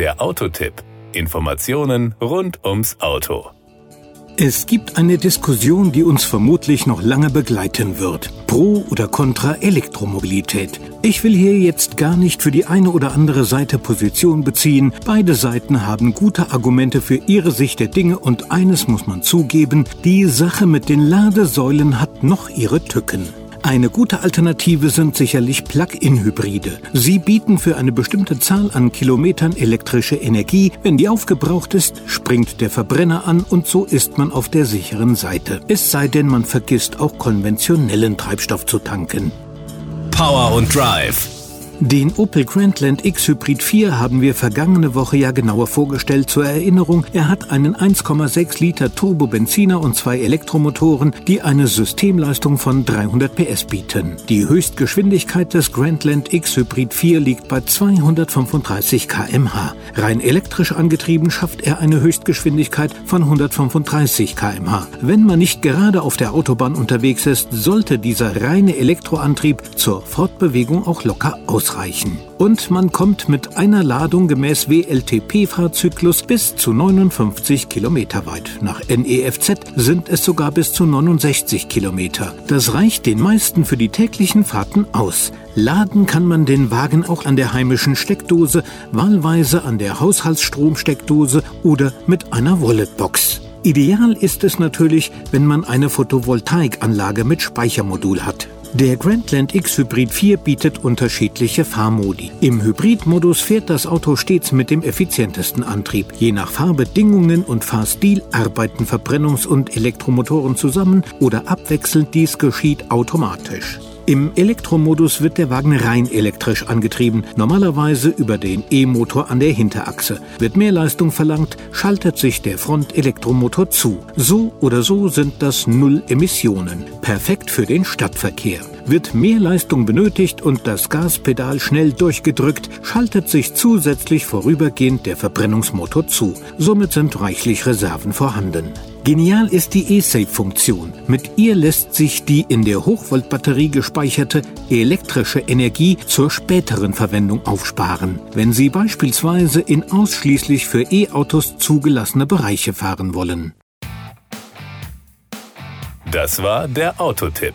Der Autotipp. Informationen rund ums Auto. Es gibt eine Diskussion, die uns vermutlich noch lange begleiten wird. Pro oder contra Elektromobilität. Ich will hier jetzt gar nicht für die eine oder andere Seite Position beziehen. Beide Seiten haben gute Argumente für ihre Sicht der Dinge und eines muss man zugeben, die Sache mit den Ladesäulen hat noch ihre Tücken. Eine gute Alternative sind sicherlich Plug-in-Hybride. Sie bieten für eine bestimmte Zahl an Kilometern elektrische Energie. Wenn die aufgebraucht ist, springt der Verbrenner an und so ist man auf der sicheren Seite. Es sei denn, man vergisst auch konventionellen Treibstoff zu tanken. Power und Drive den Opel Grandland X Hybrid 4 haben wir vergangene Woche ja genauer vorgestellt. Zur Erinnerung, er hat einen 1,6 Liter Turbo-Benziner und zwei Elektromotoren, die eine Systemleistung von 300 PS bieten. Die Höchstgeschwindigkeit des Grandland X Hybrid 4 liegt bei 235 km/h. Rein elektrisch angetrieben schafft er eine Höchstgeschwindigkeit von 135 km/h. Wenn man nicht gerade auf der Autobahn unterwegs ist, sollte dieser reine Elektroantrieb zur Fortbewegung auch locker ausreichen ausreichen. Und man kommt mit einer Ladung gemäß WLTP-Fahrzyklus bis zu 59 Kilometer weit. Nach NEFZ sind es sogar bis zu 69 Kilometer. Das reicht den meisten für die täglichen Fahrten aus. Laden kann man den Wagen auch an der heimischen Steckdose, wahlweise an der Haushaltsstromsteckdose oder mit einer Walletbox. Ideal ist es natürlich, wenn man eine Photovoltaikanlage mit Speichermodul hat. Der Grandland X Hybrid 4 bietet unterschiedliche Fahrmodi. Im Hybridmodus fährt das Auto stets mit dem effizientesten Antrieb. Je nach Fahrbedingungen und Fahrstil arbeiten Verbrennungs- und Elektromotoren zusammen oder abwechselnd dies geschieht automatisch. Im Elektromodus wird der Wagen rein elektrisch angetrieben, normalerweise über den E-Motor an der Hinterachse. Wird mehr Leistung verlangt, schaltet sich der Frontelektromotor zu. So oder so sind das Null Emissionen. Perfekt für den Stadtverkehr. Wird mehr Leistung benötigt und das Gaspedal schnell durchgedrückt, schaltet sich zusätzlich vorübergehend der Verbrennungsmotor zu. Somit sind reichlich Reserven vorhanden. Genial ist die eSafe-Funktion. Mit ihr lässt sich die in der Hochvoltbatterie gespeicherte elektrische Energie zur späteren Verwendung aufsparen, wenn Sie beispielsweise in ausschließlich für E-Autos zugelassene Bereiche fahren wollen. Das war der Autotipp.